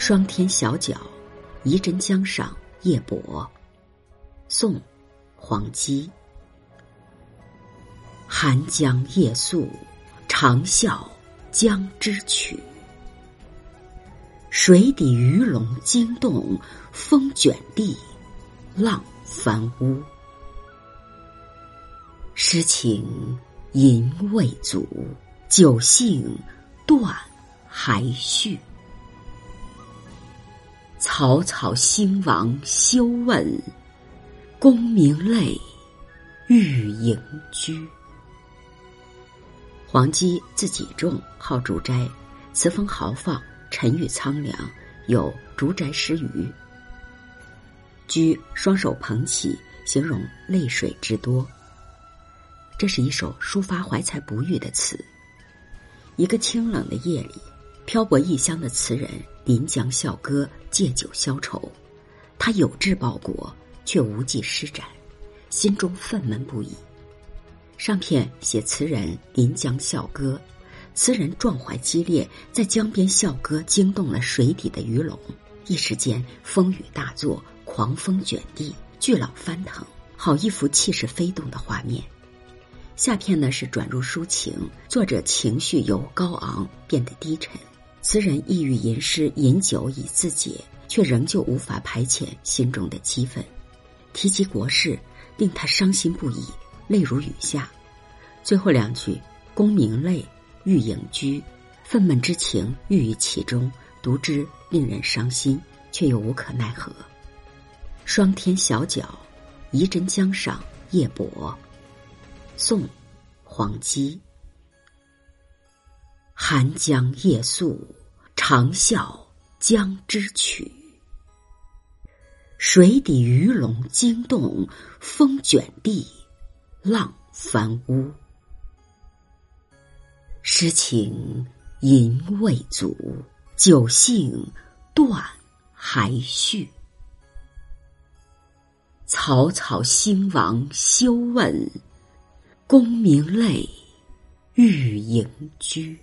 霜天小角，移针江上夜泊。宋·黄基。寒江夜宿，长啸江之曲。水底鱼龙惊动，风卷地，浪翻屋。诗情吟未足，酒兴断还续。草草兴亡休问，功名累，欲隐居。黄基字己仲，号竹斋，词风豪放，沉郁苍凉，有《竹斋诗语》。居双手捧起，形容泪水之多。这是一首抒发怀才不遇的词。一个清冷的夜里，漂泊异乡的词人临江笑歌，借酒消愁。他有志报国，却无计施展，心中愤懑不已。上片写词人临江笑歌，词人壮怀激烈，在江边笑歌，惊动了水底的鱼龙。一时间风雨大作，狂风卷地，巨浪翻腾，好一幅气势飞动的画面。下片呢是转入抒情，作者情绪由高昂变得低沉，词人意欲吟诗饮酒以自解，却仍旧无法排遣心中的激愤。提及国事，令他伤心不已。泪如雨下，最后两句“功名累，欲隐居”，愤懑之情郁于其中，读之令人伤心，却又无可奈何。霜天小角，移针江上夜泊。宋，黄基。寒江夜宿，长啸江之曲。水底鱼龙惊动，风卷地。浪翻屋，诗情吟未足，酒兴断还续。草草兴亡休问，功名累，欲盈居。